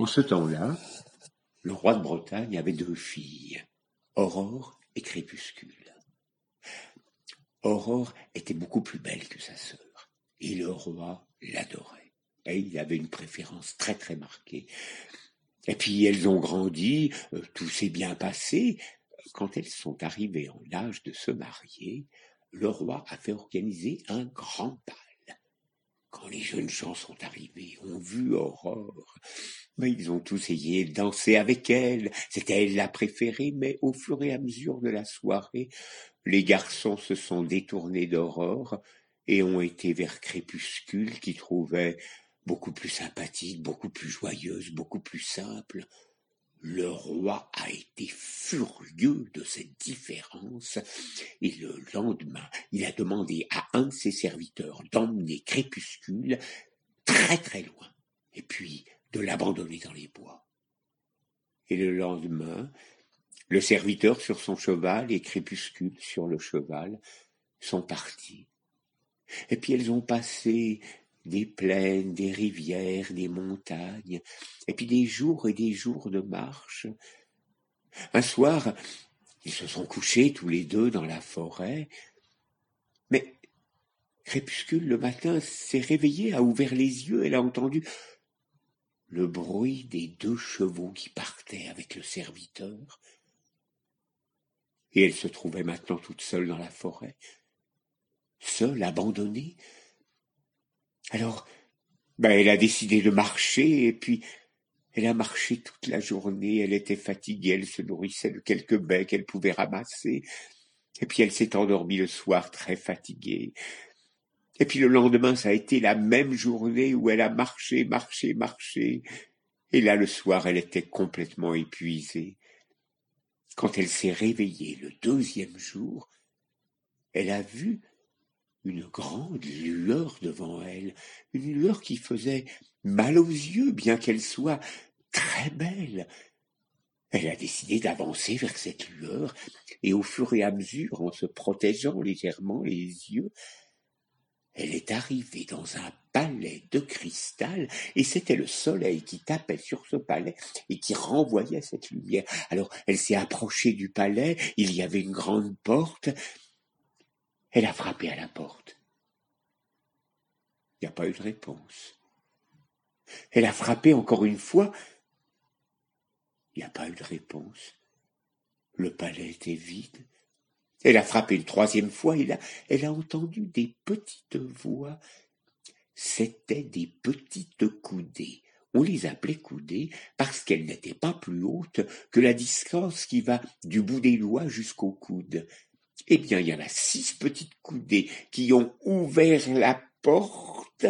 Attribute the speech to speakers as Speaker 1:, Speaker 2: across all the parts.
Speaker 1: En ce temps-là, le roi de Bretagne avait deux filles, Aurore et Crépuscule. Aurore était beaucoup plus belle que sa sœur, et le roi l'adorait. Et il avait une préférence très très marquée. Et puis elles ont grandi, euh, tout s'est bien passé. Quand elles sont arrivées en l'âge de se marier, le roi a fait organiser un grand bal. Quand les jeunes gens sont arrivés, ont vu Aurore, mais ils ont tous essayé de danser avec elle. C'était elle la préférée, mais au fur et à mesure de la soirée, les garçons se sont détournés d'Aurore et ont été vers Crépuscule, qui trouvait beaucoup plus sympathique, beaucoup plus joyeuse, beaucoup plus simple. Le roi a été furieux de cette différence, et le lendemain, il a demandé à un de ses serviteurs d'emmener Crépuscule très très loin, et puis de l'abandonner dans les bois. Et le lendemain, le serviteur sur son cheval et Crépuscule sur le cheval sont partis. Et puis elles ont passé des plaines, des rivières, des montagnes, et puis des jours et des jours de marche. Un soir, ils se sont couchés tous les deux dans la forêt, mais Crépuscule le matin s'est réveillée, a ouvert les yeux, elle a entendu le bruit des deux chevaux qui partaient avec le serviteur, et elle se trouvait maintenant toute seule dans la forêt, seule, abandonnée, alors, ben, elle a décidé de marcher, et puis elle a marché toute la journée, elle était fatiguée, elle se nourrissait de quelques baies qu'elle pouvait ramasser, et puis elle s'est endormie le soir très fatiguée. Et puis le lendemain, ça a été la même journée où elle a marché, marché, marché, et là le soir, elle était complètement épuisée. Quand elle s'est réveillée le deuxième jour, elle a vu une grande lueur devant elle, une lueur qui faisait mal aux yeux, bien qu'elle soit très belle. Elle a décidé d'avancer vers cette lueur, et au fur et à mesure, en se protégeant légèrement les yeux, elle est arrivée dans un palais de cristal, et c'était le soleil qui tapait sur ce palais et qui renvoyait cette lumière. Alors elle s'est approchée du palais, il y avait une grande porte, elle a frappé à la porte. Il n'y a pas eu de réponse. Elle a frappé encore une fois. Il n'y a pas eu de réponse. Le palais était vide. Elle a frappé une troisième fois et elle a entendu des petites voix. C'étaient des petites coudées. On les appelait coudées parce qu'elles n'étaient pas plus hautes que la distance qui va du bout des doigts jusqu'au coude. Eh bien, il y en a six petites coudées qui ont ouvert la porte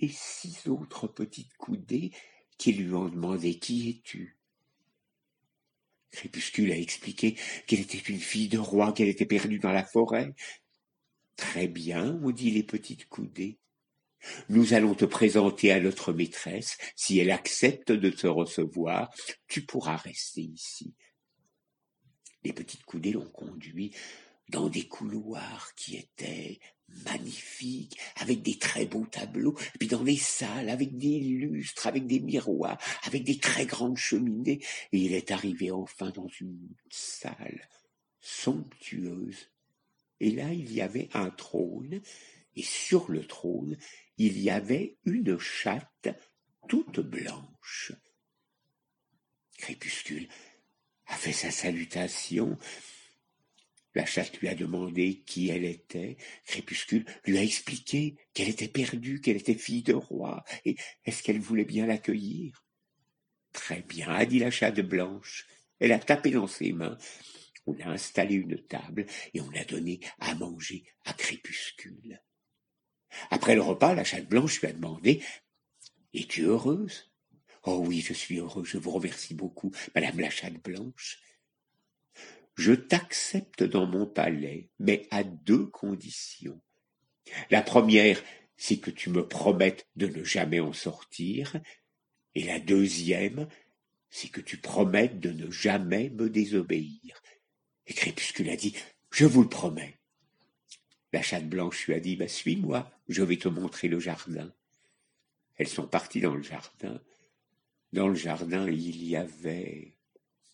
Speaker 1: et six autres petites coudées qui lui ont demandé Qui es-tu? Crépuscule a expliqué qu'elle était une fille de roi, qu'elle était perdue dans la forêt. Très bien, ont dit les petites coudées. Nous allons te présenter à notre maîtresse. Si elle accepte de te recevoir, tu pourras rester ici. Les petites coudées l'ont conduit dans des couloirs qui étaient magnifiques, avec des très beaux tableaux, puis dans des salles avec des lustres, avec des miroirs, avec des très grandes cheminées, et il est arrivé enfin dans une salle somptueuse. Et là, il y avait un trône, et sur le trône, il y avait une chatte toute blanche. Crépuscule sa salutation, la chatte lui a demandé qui elle était. Crépuscule lui a expliqué qu'elle était perdue, qu'elle était fille de roi, et est-ce qu'elle voulait bien l'accueillir? Très bien, a dit la chatte blanche. Elle a tapé dans ses mains. On a installé une table et on a donné à manger à Crépuscule. Après le repas, la chatte blanche lui a demandé Es-tu heureuse? Oh oui, je suis heureuse, je vous remercie beaucoup, madame la chatte blanche. Je t'accepte dans mon palais, mais à deux conditions. La première, c'est que tu me promettes de ne jamais en sortir, et la deuxième, c'est que tu promettes de ne jamais me désobéir. Et Crépuscule a dit, je vous le promets. La chatte blanche lui a dit, bah, suis-moi, je vais te montrer le jardin. Elles sont parties dans le jardin. Dans le jardin, il y avait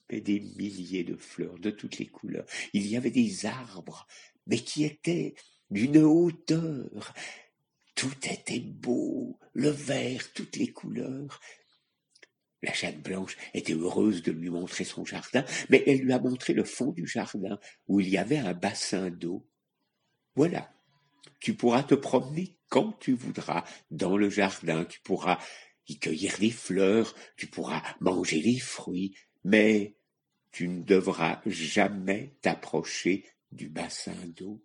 Speaker 1: des milliers de fleurs de toutes les couleurs. Il y avait des arbres, mais qui étaient d'une hauteur. Tout était beau, le vert, toutes les couleurs. La chatte blanche était heureuse de lui montrer son jardin, mais elle lui a montré le fond du jardin, où il y avait un bassin d'eau. Voilà, tu pourras te promener quand tu voudras dans le jardin, tu pourras y cueillir des fleurs, tu pourras manger des fruits, mais tu ne devras jamais t'approcher du bassin d'eau.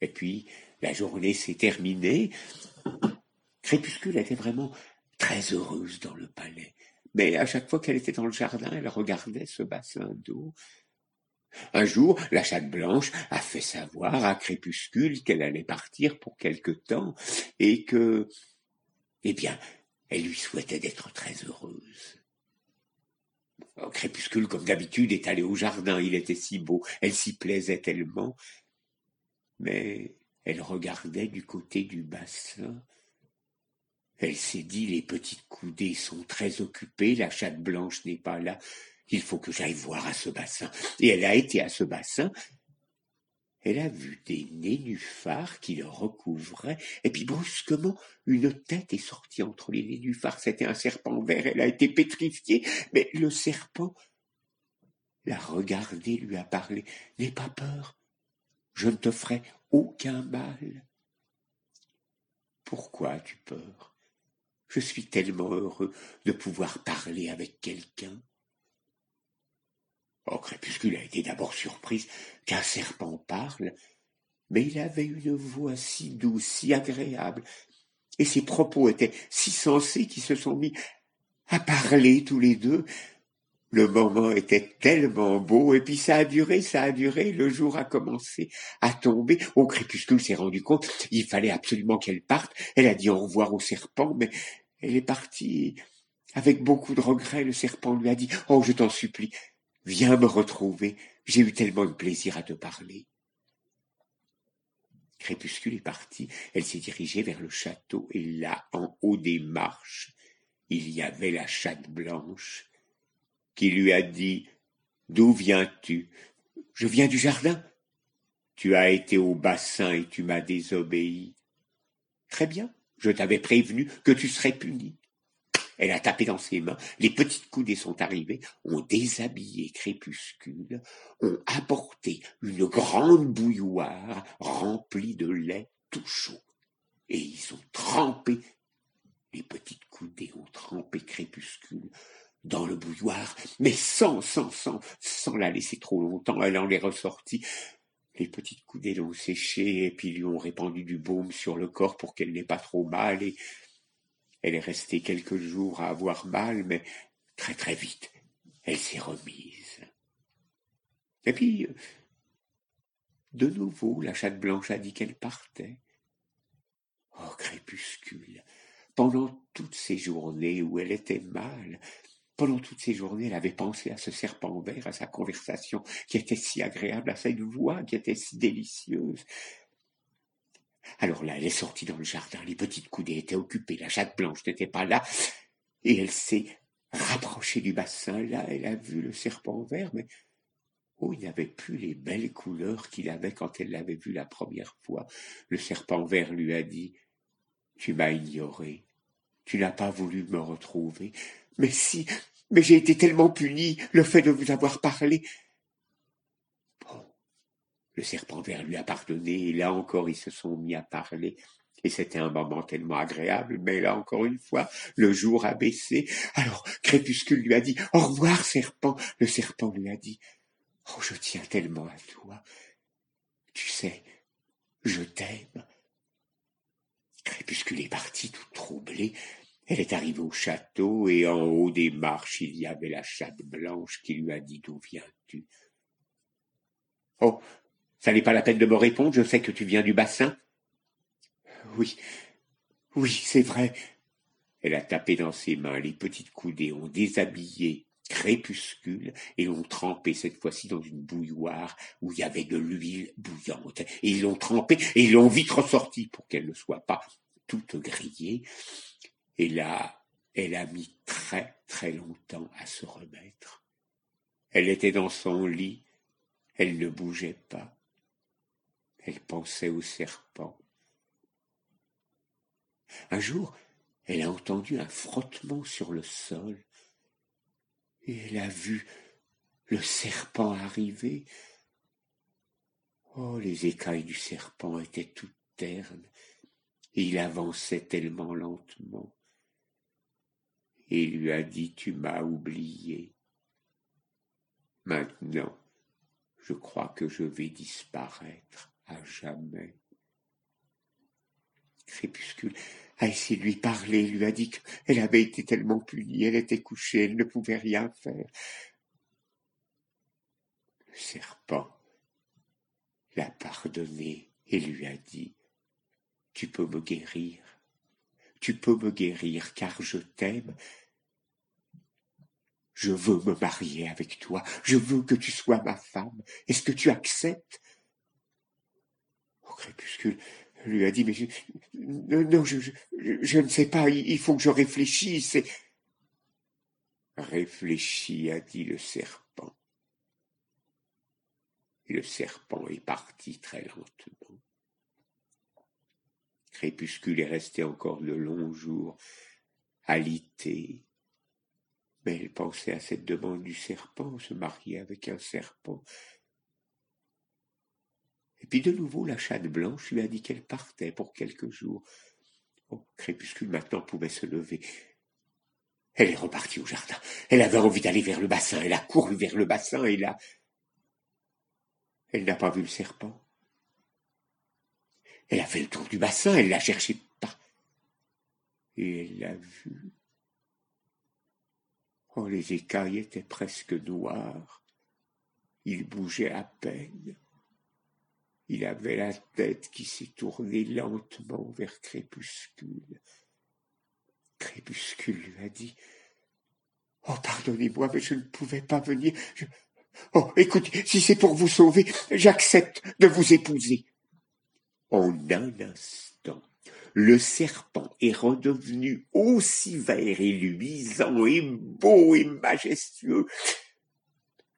Speaker 1: Et puis, la journée s'est terminée. Crépuscule était vraiment très heureuse dans le palais. Mais à chaque fois qu'elle était dans le jardin, elle regardait ce bassin d'eau. Un jour, la chatte blanche a fait savoir à Crépuscule qu'elle allait partir pour quelque temps et que, eh bien, elle lui souhaitait d'être très heureuse. Crépuscule, comme d'habitude, est allée au jardin. Il était si beau. Elle s'y plaisait tellement. Mais elle regardait du côté du bassin. Elle s'est dit, les petites coudées sont très occupées, la chatte blanche n'est pas là. Il faut que j'aille voir à ce bassin. Et elle a été à ce bassin. Elle a vu des nénuphars qui le recouvraient, et puis brusquement, une tête est sortie entre les nénuphars. C'était un serpent vert, elle a été pétrifiée, mais le serpent l'a regardé, lui a parlé. N'aie pas peur, je ne te ferai aucun mal. Pourquoi as-tu peur? Je suis tellement heureux de pouvoir parler avec quelqu'un. Oh, Crépuscule a été d'abord surprise qu'un serpent parle, mais il avait une voix si douce, si agréable, et ses propos étaient si sensés qu'ils se sont mis à parler tous les deux. Le moment était tellement beau, et puis ça a duré, ça a duré, le jour a commencé à tomber. Au crépuscule s'est rendu compte, il fallait absolument qu'elle parte. Elle a dit au revoir au serpent, mais elle est partie avec beaucoup de regrets. Le serpent lui a dit, oh, je t'en supplie, Viens me retrouver, j'ai eu tellement de plaisir à te parler. Crépuscule est partie, elle s'est dirigée vers le château, et là, en haut des marches, il y avait la chatte blanche, qui lui a dit D'où viens-tu Je viens du jardin. Tu as été au bassin et tu m'as désobéi. Très bien, je t'avais prévenu que tu serais puni. Elle a tapé dans ses mains, les petites coudées sont arrivées, ont déshabillé Crépuscule, ont apporté une grande bouilloire remplie de lait tout chaud. Et ils ont trempé, les petites coudées ont trempé Crépuscule dans le bouilloire, mais sans, sans, sans, sans la laisser trop longtemps, elle en est ressortie. Les petites coudées l'ont séchée et puis lui ont répandu du baume sur le corps pour qu'elle n'ait pas trop mal et elle est restée quelques jours à avoir mal, mais très très vite, elle s'est remise. Et puis, de nouveau, la chatte blanche a dit qu'elle partait. Oh, crépuscule, pendant toutes ces journées où elle était mal, pendant toutes ces journées, elle avait pensé à ce serpent vert, à sa conversation qui était si agréable, à cette voix qui était si délicieuse. Alors là, elle est sortie dans le jardin, les petites coudées étaient occupées, la chatte blanche n'était pas là, et elle s'est rapprochée du bassin. Là, elle a vu le serpent vert, mais oh, il n'avait plus les belles couleurs qu'il avait quand elle l'avait vu la première fois. Le serpent vert lui a dit Tu m'as ignoré, tu n'as pas voulu me retrouver. Mais si, mais j'ai été tellement puni, le fait de vous avoir parlé. Le serpent vert lui a pardonné, et là encore ils se sont mis à parler. Et c'était un moment tellement agréable, mais là encore une fois, le jour a baissé. Alors Crépuscule lui a dit Au revoir, serpent. Le serpent lui a dit Oh, je tiens tellement à toi. Tu sais, je t'aime. Crépuscule est partie toute troublée. Elle est arrivée au château et en haut des marches il y avait la chatte blanche qui lui a dit D'où viens-tu Oh, ça n'est pas la peine de me répondre, je sais que tu viens du bassin. Oui, oui, c'est vrai. Elle a tapé dans ses mains, les petites coudées ont déshabillé crépuscule et l'ont trempé cette fois-ci dans une bouilloire où il y avait de l'huile bouillante. Et ils l'ont trempé et ils l'ont vite ressorti pour qu'elle ne soit pas toute grillée. Et là, elle a mis très très longtemps à se remettre. Elle était dans son lit, elle ne bougeait pas. Elle pensait au serpent. Un jour, elle a entendu un frottement sur le sol, et elle a vu le serpent arriver. Oh, les écailles du serpent étaient toutes ternes, et il avançait tellement lentement. Et lui a dit, tu m'as oublié. Maintenant, je crois que je vais disparaître jamais. Crépuscule a essayé de lui parler, lui a dit qu'elle avait été tellement punie, elle était couchée, elle ne pouvait rien faire. Le serpent l'a pardonné et lui a dit Tu peux me guérir, tu peux me guérir car je t'aime. Je veux me marier avec toi, je veux que tu sois ma femme. Est-ce que tu acceptes crépuscule, lui a dit, mais je, non, je, je, ne sais pas, il, faut que je réfléchisse. Réfléchis, a dit le serpent. Et le serpent est parti très lentement. Crépuscule est resté encore de longs jours, alité. Mais elle pensait à cette demande du serpent, se marier avec un serpent. Et puis de nouveau, la chatte blanche lui a dit qu'elle partait pour quelques jours. Oh, Crépuscule maintenant pouvait se lever. Elle est repartie au jardin. Elle avait envie d'aller vers le bassin. Elle a couru vers le bassin et là, elle n'a pas vu le serpent. Elle a fait le tour du bassin, elle l'a cherché pas. Et elle l'a vu. Oh, les écailles étaient presque noires. Il bougeait à peine. Il avait la tête qui s'est tournée lentement vers Crépuscule. Crépuscule lui a dit Oh, pardonnez-moi, mais je ne pouvais pas venir. Oh, écoutez, si c'est pour vous sauver, j'accepte de vous épouser. En un instant, le serpent est redevenu aussi vert et luisant et beau et majestueux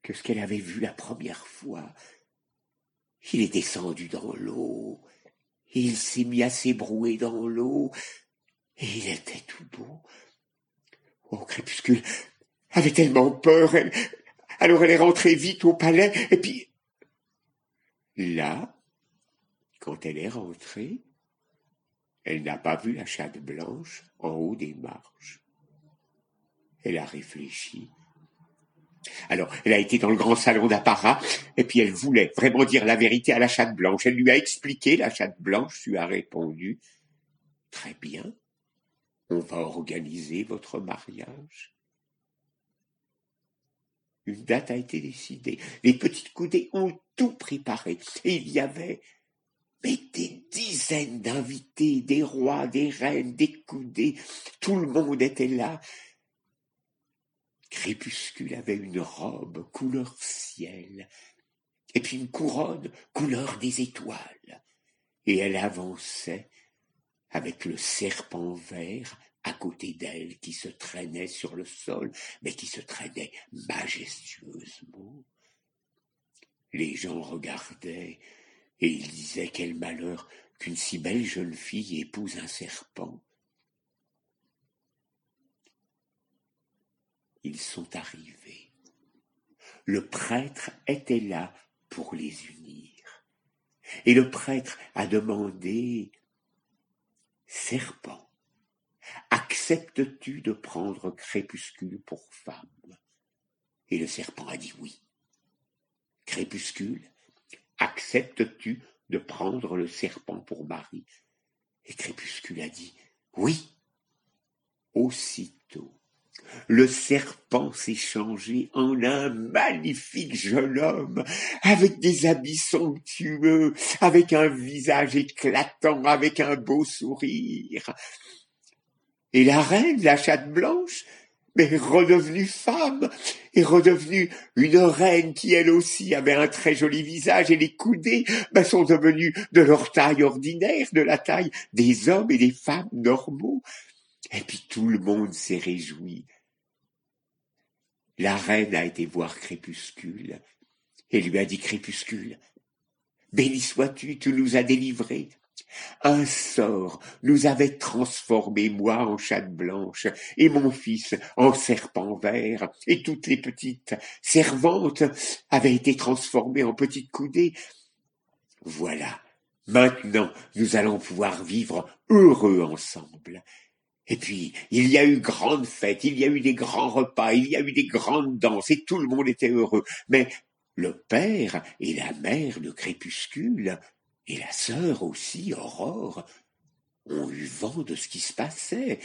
Speaker 1: que ce qu'elle avait vu la première fois il est descendu dans l'eau, il s'est mis à s'ébrouer dans l'eau, et il était tout beau. Oh, Crépuscule avait tellement peur, alors elle est rentrée vite au palais, et puis là, quand elle est rentrée, elle n'a pas vu la chatte blanche en haut des marches. Elle a réfléchi alors, elle a été dans le grand salon d'apparat, et puis elle voulait vraiment dire la vérité à la chatte blanche. Elle lui a expliqué, la chatte blanche lui a répondu, très bien, on va organiser votre mariage. Une date a été décidée. Les petites coudées ont tout préparé. Et il y avait des dizaines d'invités, des rois, des reines, des coudées. Tout le monde était là. Crépuscule avait une robe couleur ciel, et puis une couronne couleur des étoiles, et elle avançait avec le serpent vert à côté d'elle qui se traînait sur le sol, mais qui se traînait majestueusement. Les gens regardaient, et ils disaient quel malheur qu'une si belle jeune fille épouse un serpent. Ils sont arrivés. Le prêtre était là pour les unir. Et le prêtre a demandé, Serpent, acceptes-tu de prendre Crépuscule pour femme? Et le serpent a dit oui. Crépuscule, acceptes-tu de prendre le serpent pour mari? Et Crépuscule a dit oui. Aussitôt, le serpent s'est changé en un magnifique jeune homme, avec des habits somptueux, avec un visage éclatant, avec un beau sourire. Et la reine, la chatte blanche, est redevenue femme, est redevenue une reine qui elle aussi avait un très joli visage et les coudées ben, sont devenus de leur taille ordinaire, de la taille des hommes et des femmes normaux. Et puis tout le monde s'est réjoui. La reine a été voir Crépuscule et lui a dit Crépuscule, béni sois-tu, tu nous as délivrés. Un sort nous avait transformés, moi en chatte blanche, et mon fils en serpent vert, et toutes les petites servantes avaient été transformées en petites coudées. Voilà, maintenant nous allons pouvoir vivre heureux ensemble. Et puis, il y a eu grande fête, il y a eu des grands repas, il y a eu des grandes danses, et tout le monde était heureux. Mais le père et la mère de Crépuscule et la sœur aussi, Aurore, ont eu vent de ce qui se passait.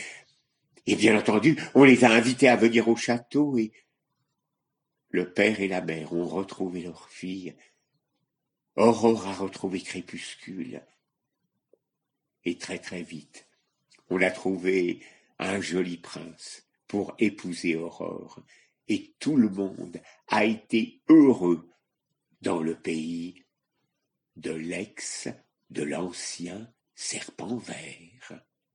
Speaker 1: Et bien entendu, on les a invités à venir au château et le père et la mère ont retrouvé leur fille. Aurore a retrouvé Crépuscule. Et très très vite, on a trouvé un joli prince pour épouser Aurore. Et tout le monde a été heureux dans le pays de l'ex de l'ancien serpent vert.